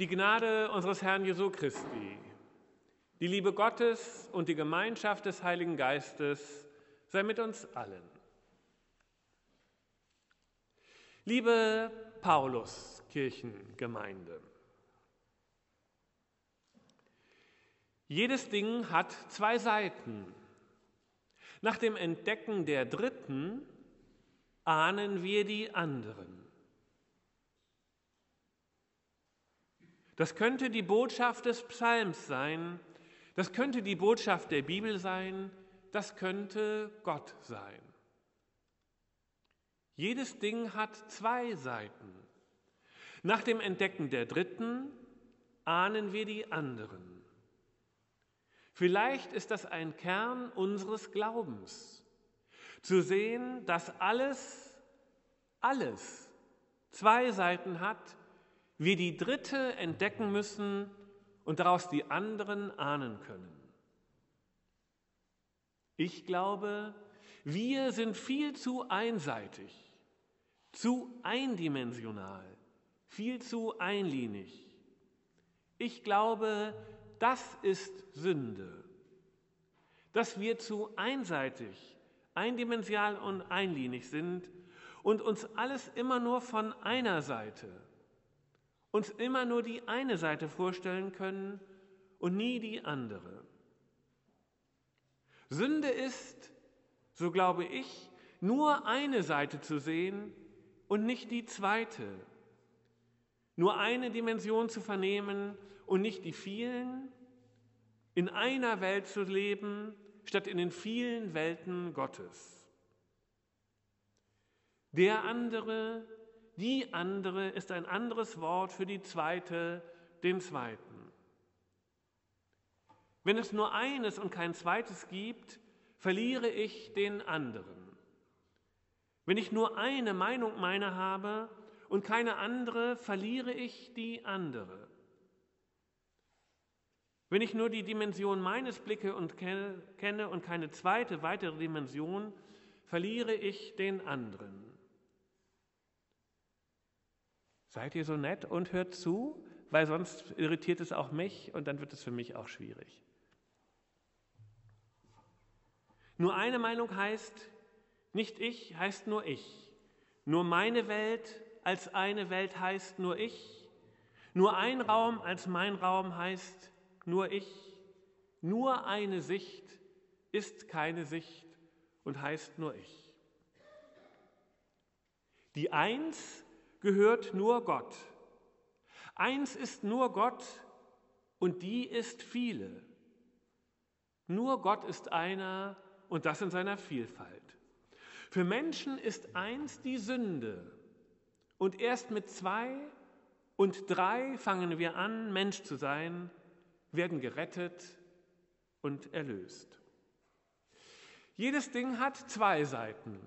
Die Gnade unseres Herrn Jesu Christi, die Liebe Gottes und die Gemeinschaft des Heiligen Geistes sei mit uns allen. Liebe Paulus Kirchengemeinde, jedes Ding hat zwei Seiten. Nach dem Entdecken der dritten ahnen wir die anderen. Das könnte die Botschaft des Psalms sein, das könnte die Botschaft der Bibel sein, das könnte Gott sein. Jedes Ding hat zwei Seiten. Nach dem Entdecken der dritten ahnen wir die anderen. Vielleicht ist das ein Kern unseres Glaubens, zu sehen, dass alles, alles zwei Seiten hat wir die dritte entdecken müssen und daraus die anderen ahnen können. Ich glaube, wir sind viel zu einseitig, zu eindimensional, viel zu einlinig. Ich glaube, das ist Sünde, dass wir zu einseitig, eindimensional und einlinig sind und uns alles immer nur von einer Seite, uns immer nur die eine Seite vorstellen können und nie die andere. Sünde ist, so glaube ich, nur eine Seite zu sehen und nicht die zweite. Nur eine Dimension zu vernehmen und nicht die vielen. In einer Welt zu leben, statt in den vielen Welten Gottes. Der andere die andere ist ein anderes Wort für die zweite, den zweiten. Wenn es nur eines und kein zweites gibt, verliere ich den anderen. Wenn ich nur eine Meinung meiner habe und keine andere, verliere ich die andere. Wenn ich nur die Dimension meines Blicke und kenne und keine zweite, weitere Dimension, verliere ich den anderen. Seid ihr so nett und hört zu, weil sonst irritiert es auch mich und dann wird es für mich auch schwierig. Nur eine Meinung heißt, nicht ich heißt nur ich. Nur meine Welt als eine Welt heißt nur ich. Nur ein Raum als mein Raum heißt nur ich. Nur eine Sicht ist keine Sicht und heißt nur ich. Die Eins gehört nur Gott. Eins ist nur Gott und die ist viele. Nur Gott ist einer und das in seiner Vielfalt. Für Menschen ist eins die Sünde und erst mit zwei und drei fangen wir an, Mensch zu sein, werden gerettet und erlöst. Jedes Ding hat zwei Seiten.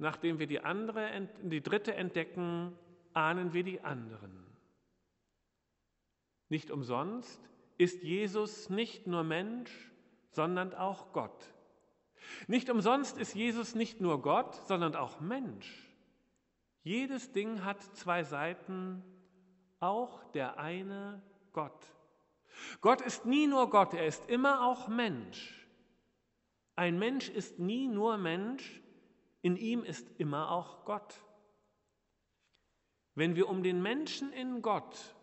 Nachdem wir die, andere, die dritte entdecken, ahnen wir die anderen. Nicht umsonst ist Jesus nicht nur Mensch, sondern auch Gott. Nicht umsonst ist Jesus nicht nur Gott, sondern auch Mensch. Jedes Ding hat zwei Seiten, auch der eine Gott. Gott ist nie nur Gott, er ist immer auch Mensch. Ein Mensch ist nie nur Mensch, in ihm ist immer auch Gott. Wenn wir um den Menschen in Gott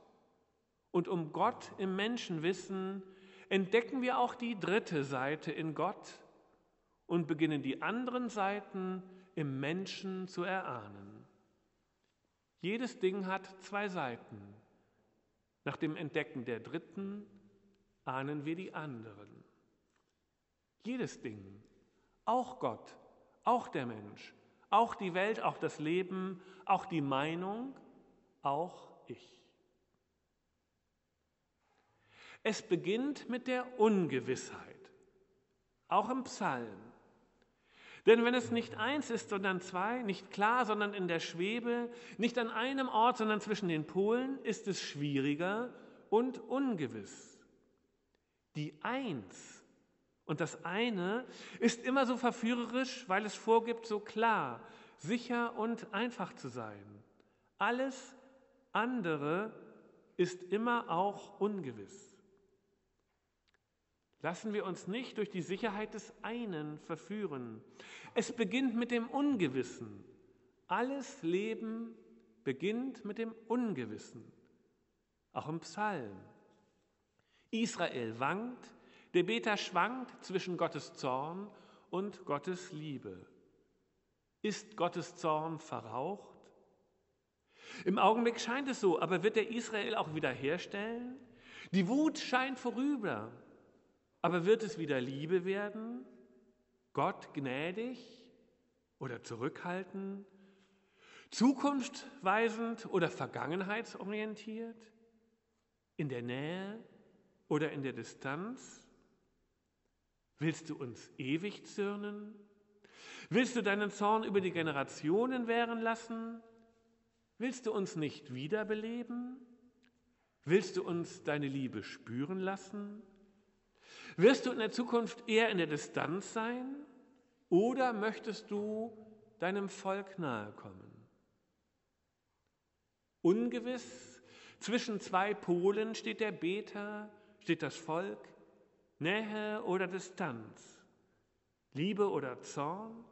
und um Gott im Menschen wissen, entdecken wir auch die dritte Seite in Gott und beginnen die anderen Seiten im Menschen zu erahnen. Jedes Ding hat zwei Seiten. Nach dem Entdecken der dritten ahnen wir die anderen. Jedes Ding, auch Gott, auch der Mensch, auch die Welt, auch das Leben, auch die Meinung, auch ich. Es beginnt mit der Ungewissheit, auch im Psalm. Denn wenn es nicht eins ist, sondern zwei, nicht klar, sondern in der Schwebe, nicht an einem Ort, sondern zwischen den Polen, ist es schwieriger und ungewiss. Die Eins und das eine ist immer so verführerisch, weil es vorgibt, so klar, sicher und einfach zu sein. Alles andere ist immer auch ungewiss. Lassen wir uns nicht durch die Sicherheit des einen verführen. Es beginnt mit dem Ungewissen. Alles Leben beginnt mit dem Ungewissen. Auch im Psalm. Israel wankt, der Beter schwankt zwischen Gottes Zorn und Gottes Liebe. Ist Gottes Zorn verraucht? Im Augenblick scheint es so, aber wird er Israel auch wiederherstellen? Die Wut scheint vorüber, aber wird es wieder Liebe werden? Gott gnädig oder zurückhaltend? Zukunftsweisend oder vergangenheitsorientiert? In der Nähe oder in der Distanz? Willst du uns ewig zürnen? Willst du deinen Zorn über die Generationen währen lassen? Willst du uns nicht wiederbeleben? Willst du uns deine Liebe spüren lassen? Wirst du in der Zukunft eher in der Distanz sein oder möchtest du deinem Volk nahe kommen? Ungewiss zwischen zwei Polen steht der Beter, steht das Volk, Nähe oder Distanz, Liebe oder Zorn,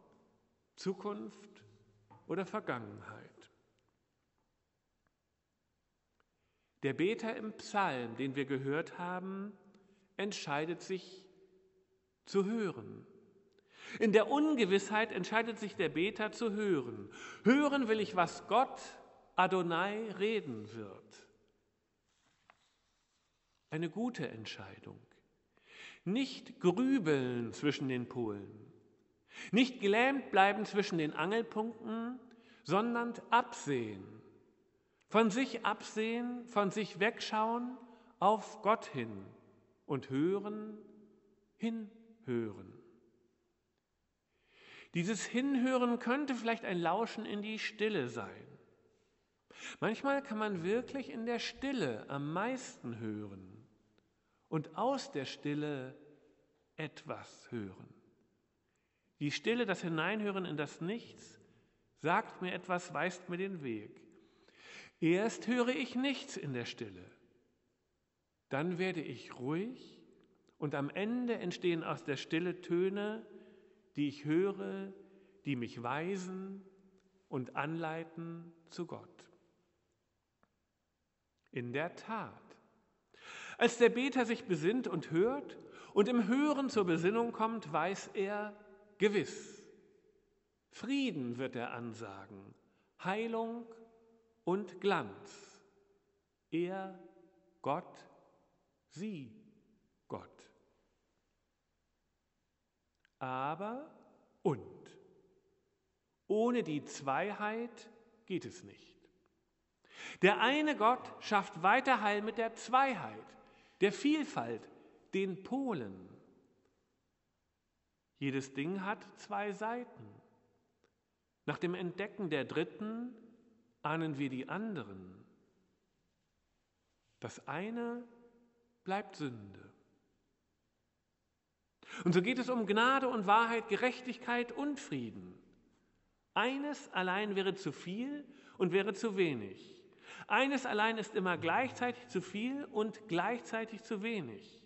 Zukunft oder Vergangenheit. Der Beter im Psalm, den wir gehört haben, entscheidet sich zu hören. In der Ungewissheit entscheidet sich der Beter zu hören. Hören will ich, was Gott Adonai reden wird. Eine gute Entscheidung. Nicht grübeln zwischen den Polen. Nicht gelähmt bleiben zwischen den Angelpunkten, sondern absehen. Von sich absehen, von sich wegschauen, auf Gott hin und hören, hinhören. Dieses Hinhören könnte vielleicht ein Lauschen in die Stille sein. Manchmal kann man wirklich in der Stille am meisten hören und aus der Stille etwas hören. Die Stille, das Hineinhören in das Nichts, sagt mir etwas, weist mir den Weg. Erst höre ich nichts in der Stille, dann werde ich ruhig und am Ende entstehen aus der Stille Töne, die ich höre, die mich weisen und anleiten zu Gott. In der Tat, als der Beter sich besinnt und hört und im Hören zur Besinnung kommt, weiß er gewiss, Frieden wird er ansagen, Heilung und Glanz. Er, Gott, sie, Gott. Aber und. Ohne die Zweiheit geht es nicht. Der eine Gott schafft weiter Heil mit der Zweiheit, der Vielfalt, den Polen. Jedes Ding hat zwei Seiten. Nach dem Entdecken der dritten ahnen wir die anderen. Das eine bleibt Sünde. Und so geht es um Gnade und Wahrheit, Gerechtigkeit und Frieden. Eines allein wäre zu viel und wäre zu wenig. Eines allein ist immer gleichzeitig zu viel und gleichzeitig zu wenig.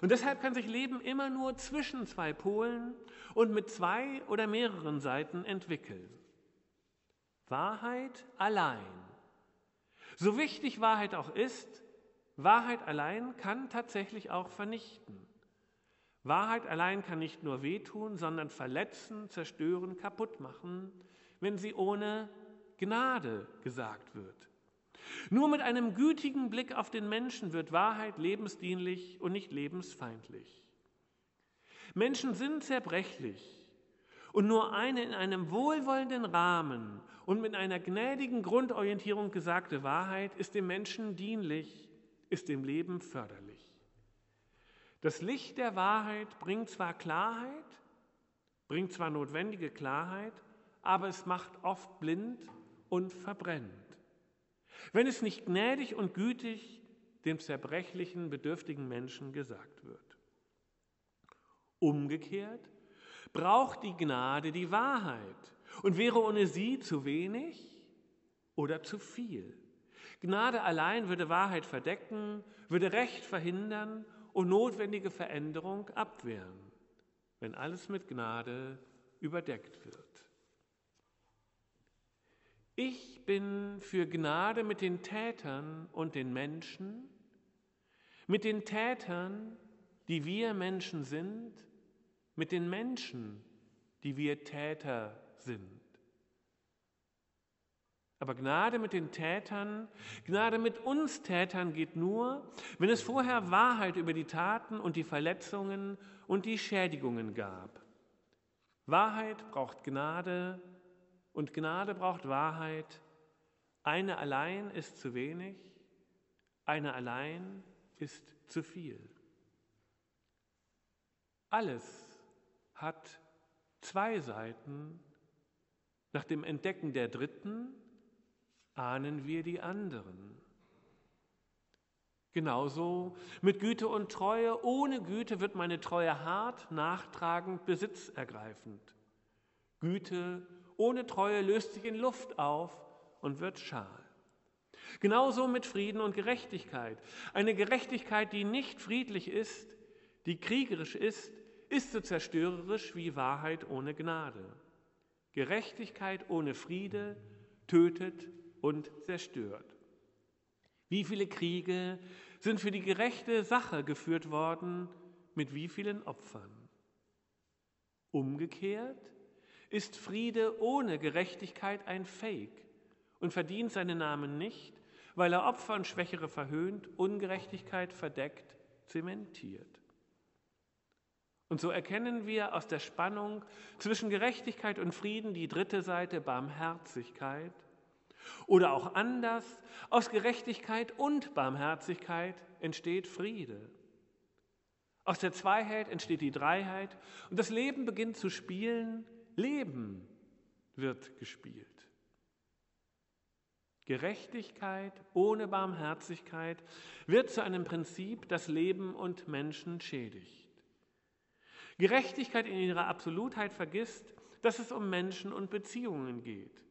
Und deshalb kann sich Leben immer nur zwischen zwei Polen und mit zwei oder mehreren Seiten entwickeln. Wahrheit allein. So wichtig Wahrheit auch ist, Wahrheit allein kann tatsächlich auch vernichten. Wahrheit allein kann nicht nur wehtun, sondern verletzen, zerstören, kaputt machen, wenn sie ohne Gnade gesagt wird. Nur mit einem gütigen Blick auf den Menschen wird Wahrheit lebensdienlich und nicht lebensfeindlich. Menschen sind zerbrechlich und nur eine in einem wohlwollenden Rahmen und mit einer gnädigen Grundorientierung gesagte Wahrheit ist dem Menschen dienlich, ist dem Leben förderlich. Das Licht der Wahrheit bringt zwar Klarheit, bringt zwar notwendige Klarheit, aber es macht oft blind und verbrennt wenn es nicht gnädig und gütig dem zerbrechlichen, bedürftigen Menschen gesagt wird. Umgekehrt braucht die Gnade die Wahrheit und wäre ohne sie zu wenig oder zu viel. Gnade allein würde Wahrheit verdecken, würde Recht verhindern und notwendige Veränderung abwehren, wenn alles mit Gnade überdeckt wird. Ich bin für Gnade mit den Tätern und den Menschen, mit den Tätern, die wir Menschen sind, mit den Menschen, die wir Täter sind. Aber Gnade mit den Tätern, Gnade mit uns Tätern geht nur, wenn es vorher Wahrheit über die Taten und die Verletzungen und die Schädigungen gab. Wahrheit braucht Gnade und Gnade braucht Wahrheit. Eine allein ist zu wenig, eine allein ist zu viel. Alles hat zwei Seiten. Nach dem Entdecken der dritten ahnen wir die anderen. Genauso mit Güte und Treue. Ohne Güte wird meine Treue hart, nachtragend, besitzergreifend. Güte ohne Treue löst sich in Luft auf und wird schal. Genauso mit Frieden und Gerechtigkeit. Eine Gerechtigkeit, die nicht friedlich ist, die kriegerisch ist, ist so zerstörerisch wie Wahrheit ohne Gnade. Gerechtigkeit ohne Friede tötet und zerstört. Wie viele Kriege sind für die gerechte Sache geführt worden, mit wie vielen Opfern? Umgekehrt ist Friede ohne Gerechtigkeit ein Fake und verdient seinen Namen nicht, weil er Opfer und Schwächere verhöhnt, Ungerechtigkeit verdeckt, zementiert. Und so erkennen wir aus der Spannung zwischen Gerechtigkeit und Frieden die dritte Seite Barmherzigkeit. Oder auch anders, aus Gerechtigkeit und Barmherzigkeit entsteht Friede. Aus der Zweiheit entsteht die Dreiheit und das Leben beginnt zu spielen Leben wird gespielt. Gerechtigkeit ohne Barmherzigkeit wird zu einem Prinzip, das Leben und Menschen schädigt. Gerechtigkeit in ihrer Absolutheit vergisst, dass es um Menschen und Beziehungen geht.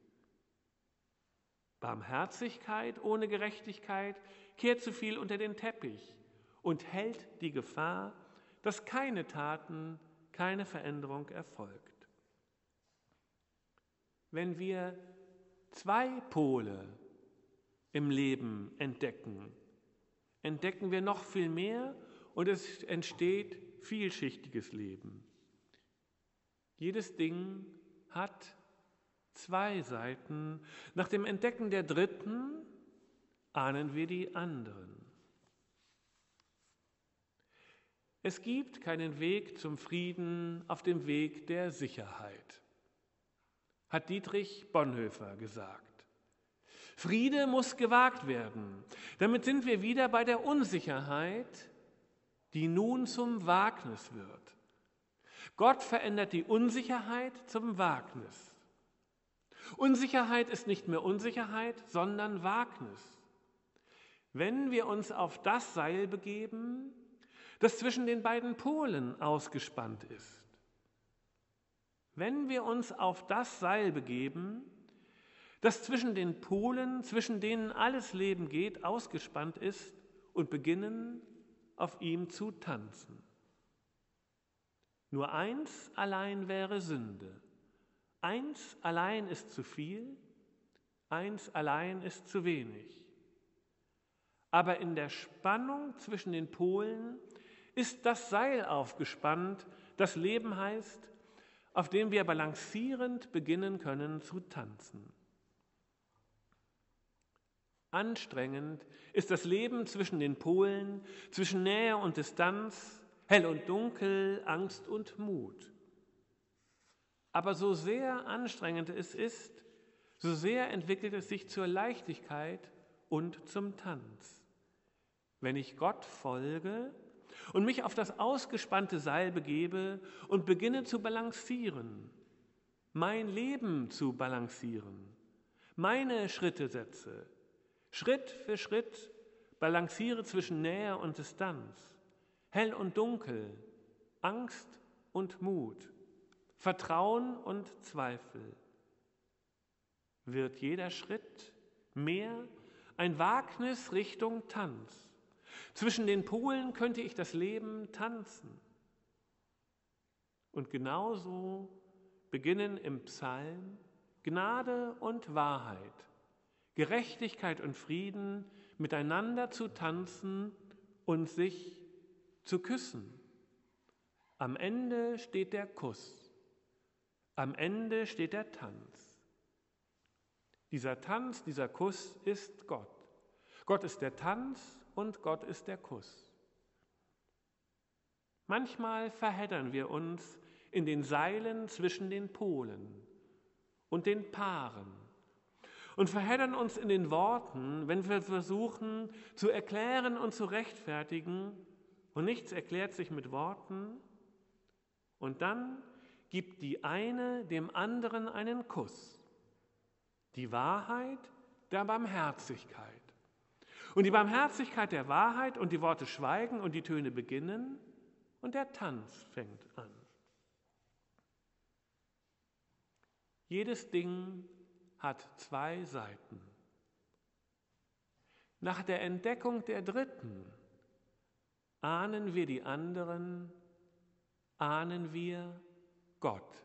Barmherzigkeit ohne Gerechtigkeit kehrt zu viel unter den Teppich und hält die Gefahr, dass keine Taten, keine Veränderung erfolgt. Wenn wir zwei Pole im Leben entdecken, entdecken wir noch viel mehr und es entsteht vielschichtiges Leben. Jedes Ding hat zwei Seiten. Nach dem Entdecken der dritten ahnen wir die anderen. Es gibt keinen Weg zum Frieden auf dem Weg der Sicherheit hat Dietrich Bonhoeffer gesagt. Friede muss gewagt werden. Damit sind wir wieder bei der Unsicherheit, die nun zum Wagnis wird. Gott verändert die Unsicherheit zum Wagnis. Unsicherheit ist nicht mehr Unsicherheit, sondern Wagnis. Wenn wir uns auf das Seil begeben, das zwischen den beiden Polen ausgespannt ist, wenn wir uns auf das Seil begeben, das zwischen den Polen, zwischen denen alles Leben geht, ausgespannt ist und beginnen, auf ihm zu tanzen. Nur eins allein wäre Sünde. Eins allein ist zu viel, eins allein ist zu wenig. Aber in der Spannung zwischen den Polen ist das Seil aufgespannt, das Leben heißt, auf dem wir balancierend beginnen können zu tanzen. Anstrengend ist das Leben zwischen den Polen, zwischen Nähe und Distanz, hell und dunkel, Angst und Mut. Aber so sehr anstrengend es ist, so sehr entwickelt es sich zur Leichtigkeit und zum Tanz. Wenn ich Gott folge, und mich auf das ausgespannte Seil begebe und beginne zu balancieren, mein Leben zu balancieren, meine Schritte setze, Schritt für Schritt balanciere zwischen Nähe und Distanz, hell und dunkel, Angst und Mut, Vertrauen und Zweifel, wird jeder Schritt mehr ein Wagnis Richtung Tanz. Zwischen den Polen könnte ich das Leben tanzen. Und genauso beginnen im Psalm Gnade und Wahrheit, Gerechtigkeit und Frieden miteinander zu tanzen und sich zu küssen. Am Ende steht der Kuss, am Ende steht der Tanz. Dieser Tanz, dieser Kuss ist Gott. Gott ist der Tanz und Gott ist der Kuss. Manchmal verheddern wir uns in den Seilen zwischen den Polen und den Paaren und verheddern uns in den Worten, wenn wir versuchen zu erklären und zu rechtfertigen und nichts erklärt sich mit Worten und dann gibt die eine dem anderen einen Kuss. Die Wahrheit der Barmherzigkeit. Und die Barmherzigkeit der Wahrheit und die Worte schweigen und die Töne beginnen und der Tanz fängt an. Jedes Ding hat zwei Seiten. Nach der Entdeckung der dritten ahnen wir die anderen, ahnen wir Gott.